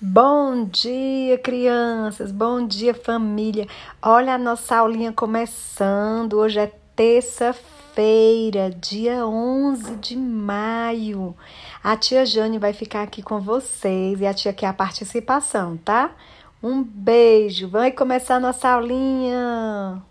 Bom dia, crianças! Bom dia, família! Olha a nossa aulinha começando. Hoje é terça-feira, dia 11 de maio. A tia Jane vai ficar aqui com vocês e a tia quer a participação, tá? Um beijo! Vai começar a nossa aulinha!